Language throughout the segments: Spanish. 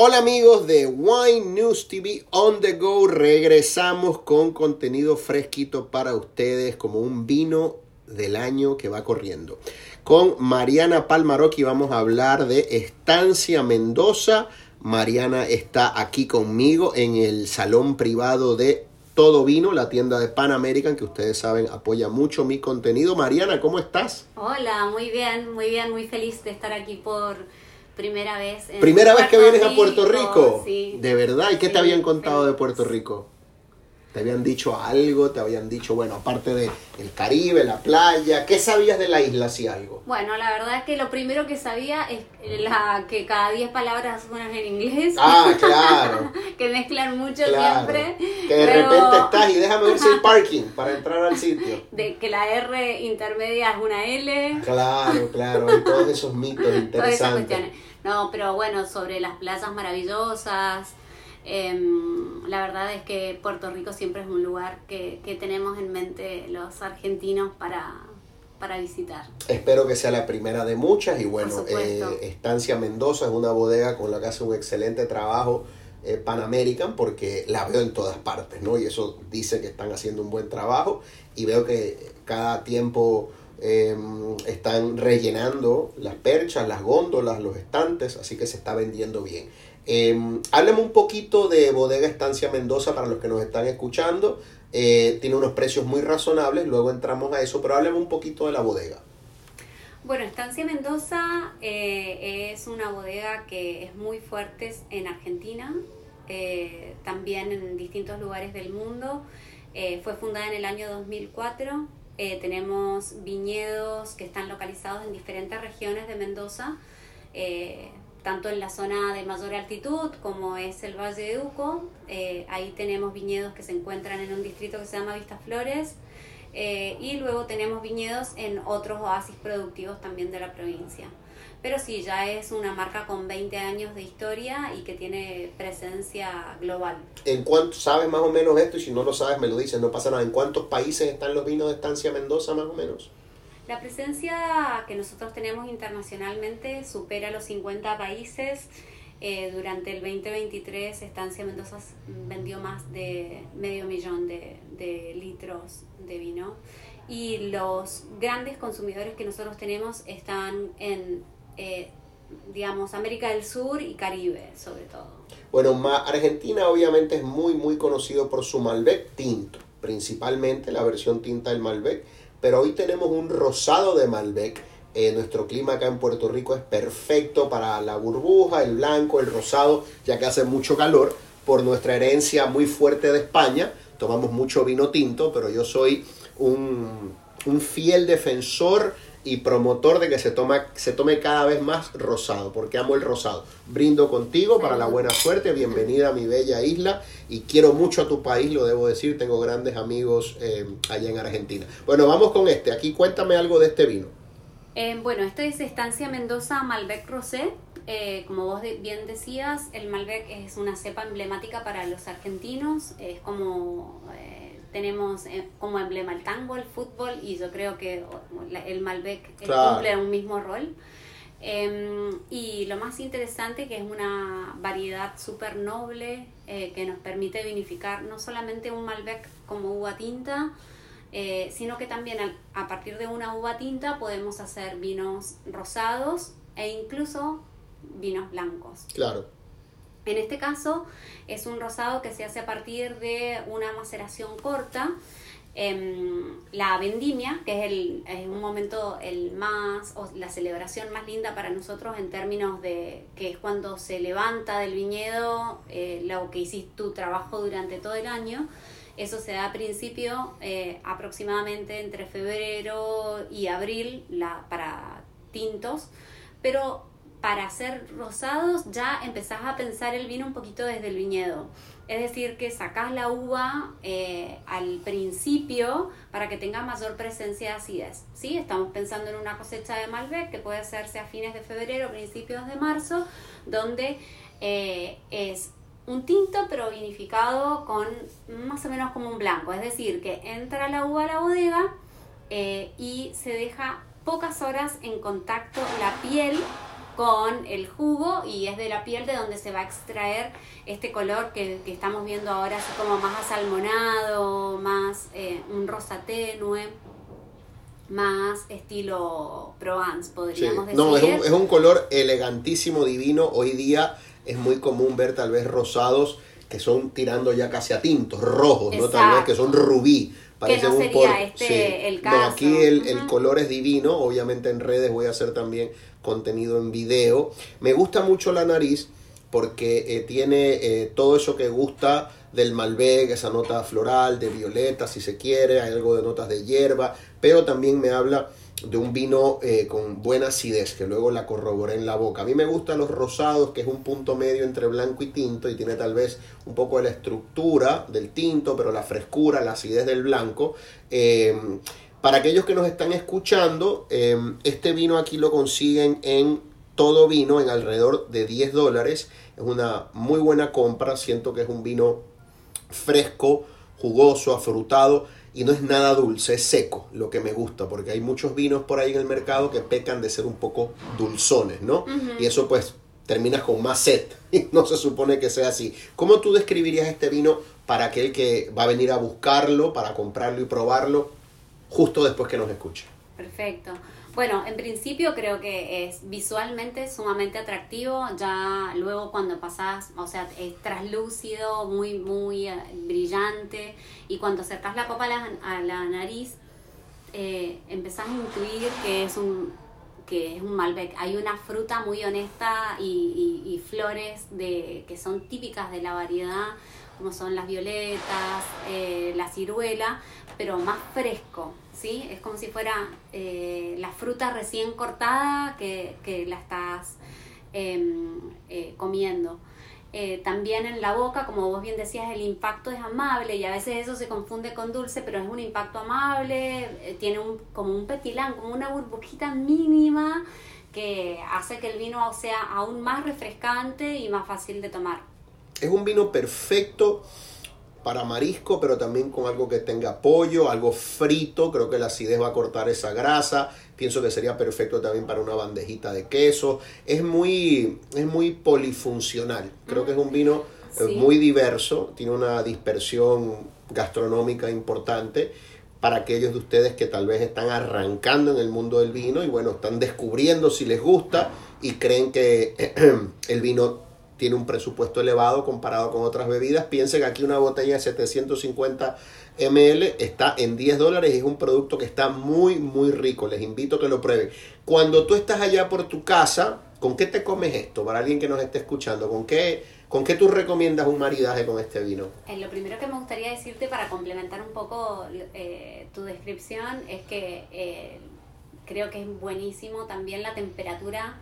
Hola amigos de Wine News TV On The Go. Regresamos con contenido fresquito para ustedes como un vino del año que va corriendo. Con Mariana Palmaroki vamos a hablar de Estancia Mendoza. Mariana está aquí conmigo en el salón privado de Todo Vino, la tienda de Pan American, que ustedes saben apoya mucho mi contenido. Mariana, ¿cómo estás? Hola, muy bien, muy bien, muy feliz de estar aquí por primera vez. ¿Primera vez que vienes a Puerto Rico? Sí. ¿De verdad? ¿Y qué te habían contado de Puerto Rico? ¿Te habían dicho algo? ¿Te habían dicho, bueno, aparte de el Caribe, la playa, qué sabías de la isla, si algo? Bueno, la verdad es que lo primero que sabía es la que cada 10 palabras suenan en inglés. Ah, claro. que mezclan mucho siempre. Que de repente estás y déjame ver si hay parking para entrar al sitio. De que la R intermedia es una L. Claro, claro, hay todos esos mitos interesantes. No, pero bueno, sobre las playas maravillosas. Em, la verdad es que Puerto Rico siempre es un lugar que, que tenemos en mente los argentinos para, para visitar. Espero que sea la primera de muchas y bueno, eh, Estancia Mendoza es una bodega con la que hace un excelente trabajo eh, Pan American porque la veo en todas partes, ¿no? Y eso dice que están haciendo un buen trabajo y veo que cada tiempo Em, están rellenando las perchas, las góndolas, los estantes, así que se está vendiendo bien. Eh, háblame un poquito de Bodega Estancia Mendoza para los que nos están escuchando. Eh, tiene unos precios muy razonables, luego entramos a eso, pero háblame un poquito de la bodega. Bueno, Estancia Mendoza eh, es una bodega que es muy fuerte en Argentina, eh, también en distintos lugares del mundo. fue fundada en el año 2004 eh, tenemos viñedos que están localizados en diferentes regiones de Mendoza, eh, tanto en la zona de mayor altitud como es el Valle de Uco. Eh, ahí tenemos viñedos que se encuentran en un distrito que se llama Vistas Flores. y luego tenemos viñedos en otros oasis productivos también de la provincia pero sí, ya es una marca con 20 años de historia y que tiene presencia global. ¿En cuánto sabes más o menos esto? Y si no lo sabes, me lo dices, no pasa nada. ¿En cuántos países están los vinos de Estancia Mendoza más o menos? La presencia que nosotros tenemos internacionalmente supera los 50 países. Eh, durante el 2023 Estancia Mendoza vendió más de medio millón de, de litros de vino y los grandes consumidores que nosotros tenemos están en eh, digamos, América del Sur y Caribe, sobre todo. Bueno, Argentina obviamente es muy, muy conocido por su Malbec tinto, principalmente la versión tinta del Malbec, pero hoy tenemos un rosado de Malbec. Eh, nuestro clima acá en Puerto Rico es perfecto para la burbuja, el blanco, el rosado, ya que hace mucho calor, por nuestra herencia muy fuerte de España. Tomamos mucho vino tinto, pero yo soy un, un fiel defensor y promotor de que se, toma, se tome cada vez más rosado, porque amo el rosado. Brindo contigo para la buena suerte, bienvenida a mi bella isla y quiero mucho a tu país, lo debo decir, tengo grandes amigos eh, allá en Argentina. Bueno, vamos con este, aquí cuéntame algo de este vino. Eh, bueno, esto es Estancia Mendoza Malbec Rosé. Eh, como vos bien decías, el Malbec es una cepa emblemática para los argentinos, es como tenemos eh, como emblema el tango, el fútbol y yo creo que el Malbec cumple un mismo rol. Em, y lo más interesante que es una variedad súper noble eh, que nos permite vinificar no solamente un Malbec como uva tinta, eh, sino que también a, a, partir de una uva tinta podemos hacer vinos rosados e incluso vinos blancos. Claro. En este caso es un rosado que se hace a partir de una maceración corta. Em, la vendimia, que es, el, un momento el más, o la celebración más linda para nosotros en términos de que es cuando se levanta del viñedo eh, lo que hiciste tu trabajo durante todo el año. Eso se da a principio eh, aproximadamente entre febrero y abril la, para tintos, pero para hacer rosados ya empezás a pensar el vino un poquito desde el viñedo. Es decir, que sacás la uva eh, al principio para que tenga mayor presencia de acidez. ¿sí? Estamos pensando en una cosecha de Malbec que puede hacerse a fines de febrero, principios de marzo, donde eh, es un tinto pero vinificado con más o menos como un blanco. Es decir, que entra la uva a la bodega eh, y se deja pocas horas en contacto la piel con el jugo y es de la piel de donde se va a extraer este color que, estamos viendo ahora, así como más asalmonado, más eh, un rosa tenue más estilo Provence, podríamos decir. No, es un, es un, color elegantísimo, divino. Hoy día es muy común ver tal vez rosados que son tirando ya casi a tintos, rojos, ¿no? Tal vez que son rubí. Parece que no sería este el caso. No, aquí el, el, color es divino. Obviamente en redes voy a hacer también contenido en video. Me gusta mucho la nariz porque eh, tiene eh, todo eso que gusta del Malbec, esa nota floral, de violeta si se quiere, hay algo de notas de hierba, pero también me habla de un vino eh, con buena acidez, que luego la corroboré en la boca. A mí me gustan los rosados, que es un punto medio entre blanco y tinto, y tiene tal vez un poco de la estructura del tinto, pero la frescura, la acidez del blanco. para aquellos que nos están escuchando, este vino aquí lo consiguen en todo vino en alrededor de 10 dólares. Es una muy buena compra. Siento que es un vino fresco, jugoso, afrutado y no es nada dulce, es seco, lo que me gusta, porque hay muchos vinos por ahí en el mercado que pecan de ser un poco dulzones, ¿no? Y eso pues terminas con más sed y no se supone que sea así. ¿Cómo tú describirías este vino para aquel que va a venir a buscarlo, para comprarlo y probarlo justo después que nos escuche? Perfecto. Bueno, en principio creo que es visualmente sumamente atractivo, ya luego cuando pasas, o sea, es traslúcido, muy, muy eh, brillante, y cuando acercas la copa a la, nariz, eh, empezás a intuir que es un que es un Malbec. Hay una fruta muy honesta y, flores de, que son típicas de la variedad, como son las violetas, eh, la ciruela, pero más fresco. ¿Sí? Es como si fuera eh, la fruta recién cortada que, la estás em, eh, comiendo. Eh, también en la boca, como vos bien decías, el impacto es amable y a veces eso se confunde con dulce, pero es un impacto amable, tiene un, como un petilán, como una burbujita mínima que hace que el vino sea aún más refrescante y más fácil de tomar. Es un vino perfecto para marisco, pero también con algo que tenga pollo, algo frito, creo que la acidez va a cortar esa grasa, pienso que sería perfecto también para una bandejita de queso, es muy, es muy polifuncional, creo que es un vino eh, muy diverso, tiene una dispersión gastronómica importante para aquellos de ustedes que tal vez están arrancando en el mundo del vino y bueno, están descubriendo si les gusta y creen que el vino tiene un presupuesto elevado comparado con otras bebidas. Piensen que aquí una botella de 750 ml está en 10 dólares y es un producto que está muy, muy rico. Les invito a que lo prueben. Cuando tú estás allá por tu casa, ¿con qué te comes esto? Para alguien que nos esté escuchando, ¿con qué, con qué tú recomiendas un maridaje con este vino? Eh, lo primero que me gustaría decirte para complementar un poco eh, tu descripción es que eh, creo que es buenísimo también la temperatura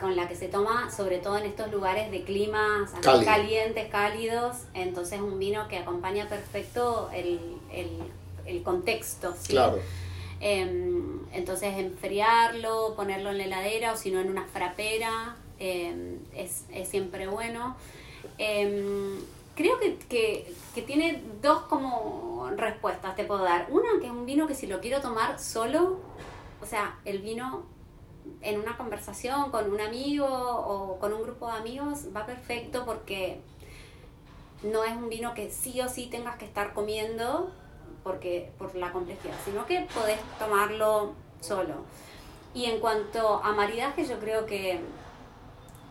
con la que se toma, sobre todo en estos lugares de climas calientes, cálidos, entonces un vino que acompaña perfecto el, el, contexto. Claro. Em, entonces enfriarlo, ponerlo en la heladera o si no en una frapera em, es, siempre bueno. Em, creo que, que, que, tiene dos como respuestas te puedo dar. Una que es un vino que si lo quiero tomar solo, o sea, el vino en una conversación con un amigo o con un grupo de amigos va perfecto porque no es un vino que sí o sí tengas que estar comiendo porque por la complejidad, sino que podés tomarlo solo. Y en cuanto a maridaje, yo creo que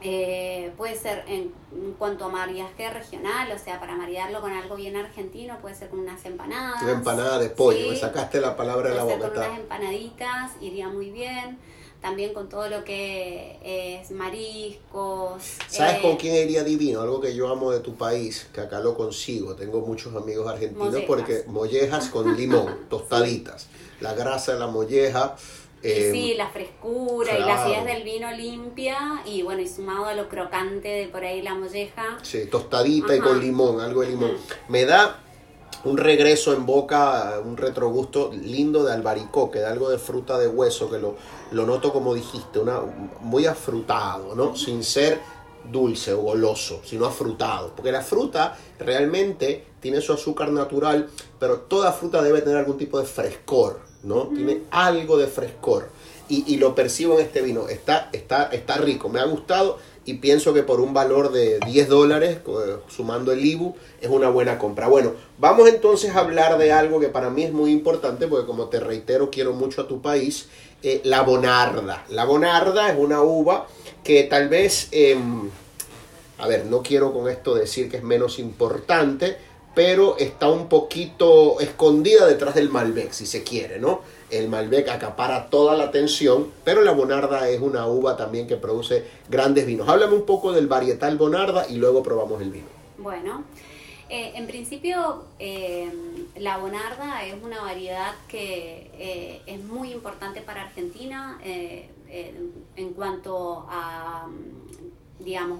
eh, puede ser en, cuanto a maridaje regional, o sea, para maridarlo con algo bien argentino, puede ser con unas empanadas. Una empanada de pollo, me sacaste la palabra de la boca. Con unas empanaditas iría muy bien también con todo lo que es mariscos. ¿Sabes con eh, quién iría divino? Algo que yo amo de tu país, que acá lo consigo. Tengo muchos amigos argentinos porque mollejas con limón, tostaditas. La grasa de la molleja. Eh, sí, la frescura y la acidez del vino limpia y bueno, y sumado a lo crocante de por ahí la molleja. Sí, tostadita y con limón, algo de limón. Me da un regreso en boca, un retrogusto lindo de albaricoque, de algo de fruta de hueso, que lo, lo noto como dijiste, una, muy afrutado, ¿no? Sin ser dulce o goloso, sino afrutado. Porque la fruta realmente tiene su azúcar natural, pero toda fruta debe tener algún tipo de frescor, ¿no? Tiene algo de frescor. y, lo percibo en este vino. Está, está, está rico, me ha gustado y pienso que por un valor de 10 dólares, sumando el IBU, es una buena compra. Bueno, vamos entonces a hablar de algo que para mí es muy importante, porque como te reitero, quiero mucho a tu país, eh, la bonarda. La bonarda es una uva que tal vez, em, a ver, no quiero con esto decir que es menos importante, pero está un poquito escondida detrás del Malbec, si se quiere, ¿no? El Malbec acapara toda la atención, pero la Bonarda es una uva también que produce grandes vinos. Háblame un poco del varietal Bonarda y luego probamos el vino. Bueno, eh, en principio eh, la Bonarda es una variedad que eh, es muy importante para Argentina en cuanto a, digamos,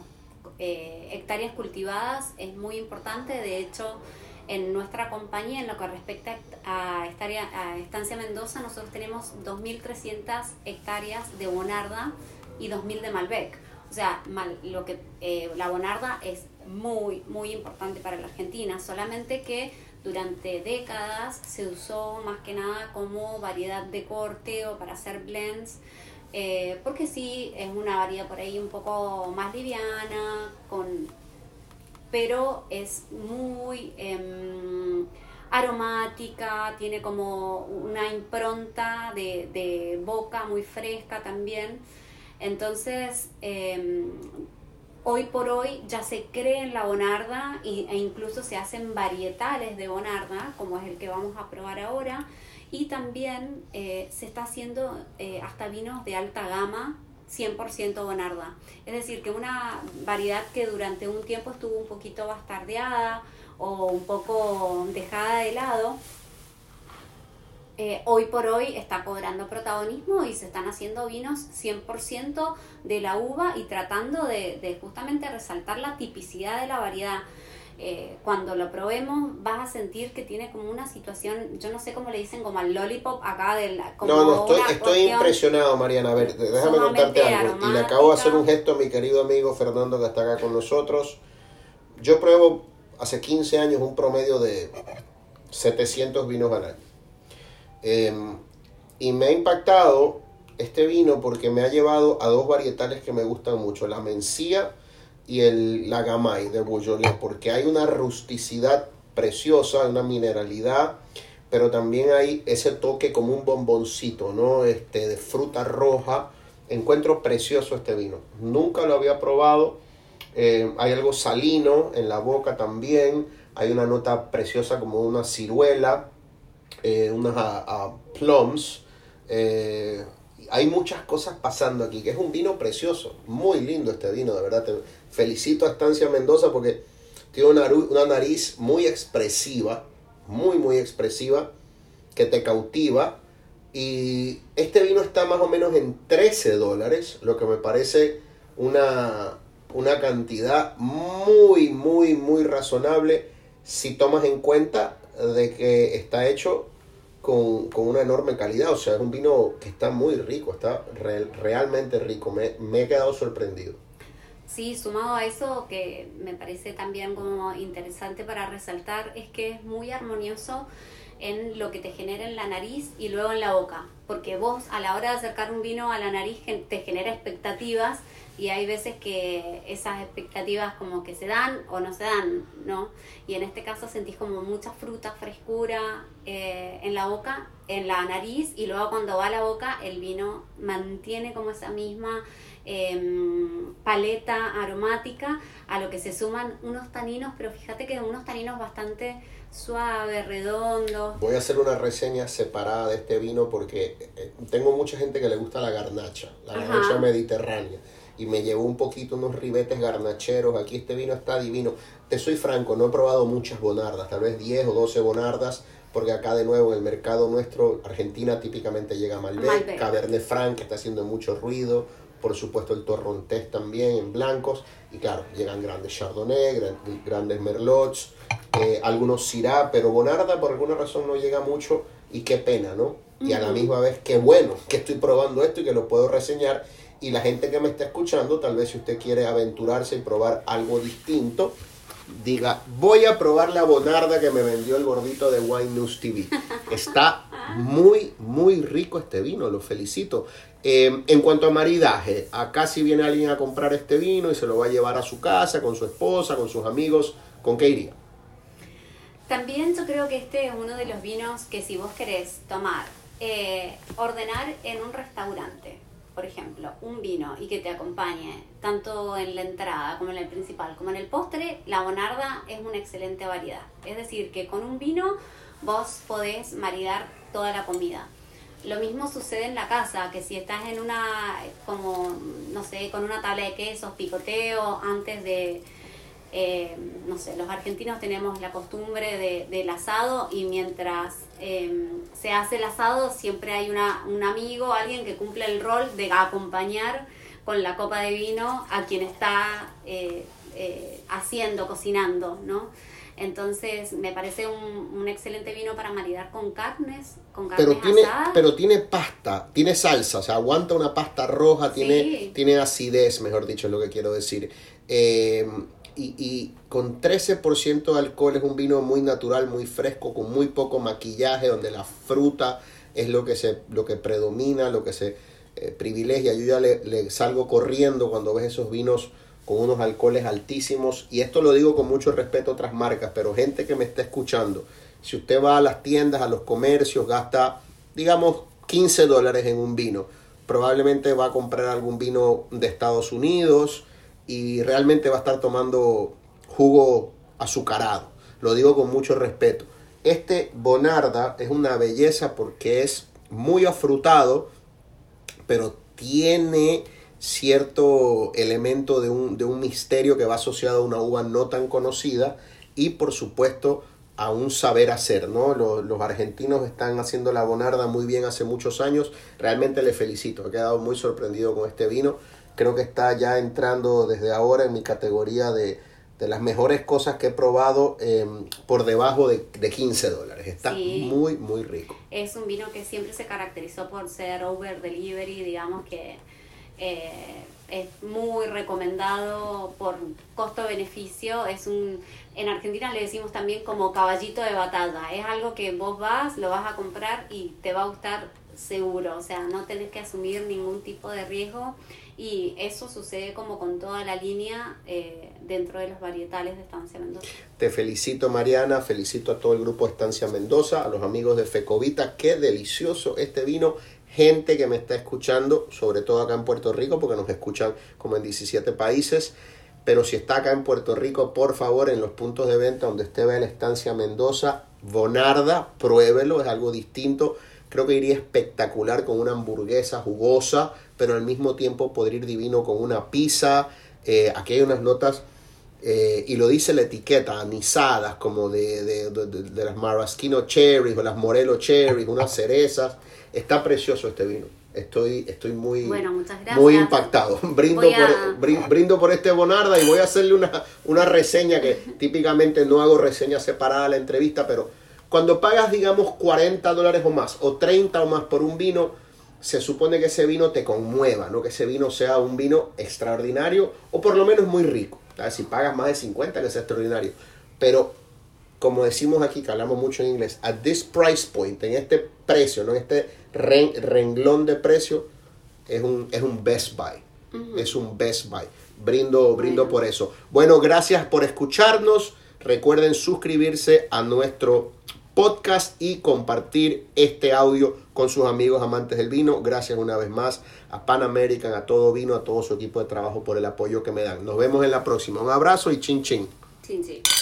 hectáreas cultivadas, es muy importante, de hecho, en nuestra compañía, en lo que respecta a, a Estancia Mendoza, nosotros tenemos 2.300 hectáreas de Bonarda y 2.000 de Malbec. O sea, lo que, eh, la Bonarda es muy, muy importante para la Argentina, solamente que durante décadas se usó más que nada como variedad de corte o para hacer blends, eh, porque sí, es una variedad por ahí un poco más liviana, con pero es muy em, aromática, tiene como una impronta de, boca muy fresca también. Entonces, em, hoy por hoy ya se cree en la bonarda e incluso se hacen varietales de bonarda, como es el que vamos a probar ahora. Y también eh, se está haciendo eh, hasta vinos de alta gama 100% bonarda. Es decir, que una variedad que durante un tiempo estuvo un poquito bastardeada o un poco dejada de lado, eh, hoy por hoy está cobrando protagonismo y se están haciendo vinos 100% de la uva y tratando de justamente resaltar la tipicidad de la variedad. Eh, cuando lo probemos vas a sentir que tiene como una situación, yo no sé cómo le dicen, como al lollipop acá del... Como no, no, estoy, estoy impresionado, Mariana. A ver, déjame contarte algo. Y le acabo de hacer un gesto a mi querido amigo Fernando que está acá con nosotros. Yo pruebo hace 15 años un promedio de 700 vinos al año. Em, y me ha impactado este vino porque me ha llevado a dos varietales que me gustan mucho, la mencía y el, la Gamay de Beaujolais, porque hay una rusticidad preciosa, una mineralidad, pero también hay ese toque como un bomboncito, ¿no? Este, de fruta roja. Encuentro precioso este vino. Nunca lo había probado. Eh, hay algo salino en la boca también. Hay una nota preciosa como una ciruela, eh, unas plums. Eh, hay muchas cosas pasando aquí, que es un vino precioso, muy lindo este vino, de verdad. Felicito a Estancia Mendoza porque tiene una, nariz muy expresiva, muy, muy expresiva, que te cautiva. Y este vino está más o menos en 13 dólares, lo que me parece una, una cantidad muy, muy, muy razonable si tomas en cuenta de que está hecho con, una enorme calidad. O sea, es un vino que está muy rico, está realmente rico. Me, me he quedado sorprendido. Sí, sumado a eso, que me parece también como interesante para resaltar, es que es muy armonioso en lo que te genera en la nariz y luego en la boca. Porque vos a la hora de acercar un vino a la nariz te genera expectativas y hay veces que esas expectativas como que se dan o no se dan, ¿no? Y en este caso sentís como mucha fruta, frescura eh, en la boca, en la nariz y luego cuando va a la boca el vino mantiene como esa misma em, paleta aromática a lo que se suman unos taninos, pero fíjate que unos taninos bastante suaves, redondos. Voy a hacer una reseña separada de este vino porque eh, tengo mucha gente que le gusta la garnacha, la garnacha mediterránea y me llevó un poquito unos ribetes garnacheros. Aquí este vino está divino. Te soy franco, no he probado muchas bonardas, tal vez 10 o 12 bonardas, porque acá de nuevo en el mercado nuestro, Argentina típicamente llega Malbec, Malbec. Cabernet Franc, que está haciendo mucho ruido, por supuesto el Torrontés también en blancos, y claro, llegan grandes Chardonnay, grandes Merlots, eh, algunos Syrah, pero Bonarda por alguna razón no llega mucho, y qué pena, ¿no? Y a la misma vez, qué bueno que estoy probando esto y que lo puedo reseñar y la gente que me está escuchando, tal vez si usted quiere aventurarse y probar algo distinto, diga, voy a probar la bonarda que me vendió el gordito de Wine News TV. Está muy, muy rico este vino, lo felicito. Eh, en cuanto a maridaje, acá si viene alguien a comprar este vino y se lo va a llevar a su casa, con su esposa, con sus amigos, ¿con qué iría? También yo creo que este es uno de los vinos que si vos querés tomar, eh, ordenar en un restaurante, por ejemplo, un vino y que te acompañe tanto en la entrada como en el principal como en el postre, la Bonarda es una excelente variedad. Es decir, que con un vino vos podés maridar toda la comida. Lo mismo sucede en la casa, que si estás en una, como, no sé, con una tabla de quesos, picoteo, antes de, eh, no sé, los argentinos tenemos la costumbre de, del asado y mientras eh, se hace el asado siempre hay una, un amigo, alguien que cumple el rol de acompañar con la copa de vino a quien está eh, haciendo, cocinando, ¿no? Entonces me parece un, un, excelente vino para maridar con carnes, con carnes pero tiene, asadas. Pero tiene pasta, tiene salsa, o sea, aguanta una pasta roja, tiene, Sí. tiene acidez, mejor dicho, es lo que quiero decir. Eh, y, y con 13% de alcohol es un vino muy natural, muy fresco, con muy poco maquillaje, donde la fruta es lo que, se, lo que predomina, lo que se eh, privilegia. Yo ya le, le salgo corriendo cuando ves esos vinos con unos alcoholes altísimos. Y esto lo digo con mucho respeto a otras marcas, pero gente que me está escuchando, si usted va a las tiendas, a los comercios, gasta, digamos, 15 dólares en un vino, probablemente va a comprar algún vino de Estados Unidos y realmente va a estar tomando jugo azucarado. Lo digo con mucho respeto. Este Bonarda es una belleza porque es muy afrutado, pero tiene cierto elemento de un, de un misterio que va asociado a una uva no tan conocida y por supuesto a un saber hacer, ¿no? Los, los, argentinos están haciendo la bonarda muy bien hace muchos años, realmente le felicito, he quedado muy sorprendido con este vino, creo que está ya entrando desde ahora en mi categoría de, de las mejores cosas que he probado eh, por debajo de, de 15 dólares, está Sí. muy, muy rico. Es un vino que siempre se caracterizó por ser over delivery, digamos que eh, es muy recomendado por costo-beneficio. Es un, en Argentina le decimos también como caballito de batalla. Es algo que vos vas, lo vas a comprar y te va a gustar seguro. O sea, no tenés que asumir ningún tipo de riesgo. Y eso sucede como con toda la línea eh, dentro de los varietales de Estancia Mendoza. Te felicito Mariana, felicito a todo el grupo de Estancia Mendoza, a los amigos de Fecovita, qué delicioso este vino, gente que me está escuchando, sobre todo acá en Puerto Rico, porque nos escuchan como en 17 países, pero si está acá en Puerto Rico, por favor, en los puntos de venta donde esté ve la Estancia Mendoza, Bonarda, pruébelo, es algo distinto, creo que iría espectacular con una hamburguesa jugosa, pero al mismo tiempo podría ir divino con una pizza, eh, aquí hay unas notas eh, y lo dice la etiqueta, anisadas como de, de, de, de, las Maraschino Cherries o las Morelo Cherries, unas cerezas. Está precioso este vino. Estoy, estoy muy, bueno, muy impactado. Brindo, a... por, brindo por este Bonarda y voy a hacerle una, una reseña que típicamente no hago reseña separada a la entrevista, pero cuando pagas, digamos, 40 dólares o más, o 30 o más por un vino, se supone que ese vino te conmueva, ¿no? Que ese vino sea un vino extraordinario o por lo menos muy rico. ¿sabes? Si pagas más de 50, que sea extraordinario. Pero, como decimos aquí, que hablamos mucho en inglés, at this price point, en este precio, ¿no? En este ren renglón de precio, es un, es un best buy. Uh -huh. Es un best buy. Brindo, brindo bueno. por eso. Bueno, gracias por escucharnos. Recuerden suscribirse a nuestro podcast y compartir este audio con sus amigos amantes del vino. Gracias una vez más a Pan American, a todo vino, a todo su equipo de trabajo por el apoyo que me dan. Nos vemos en la próxima. Un abrazo y chin chin. Chin chin.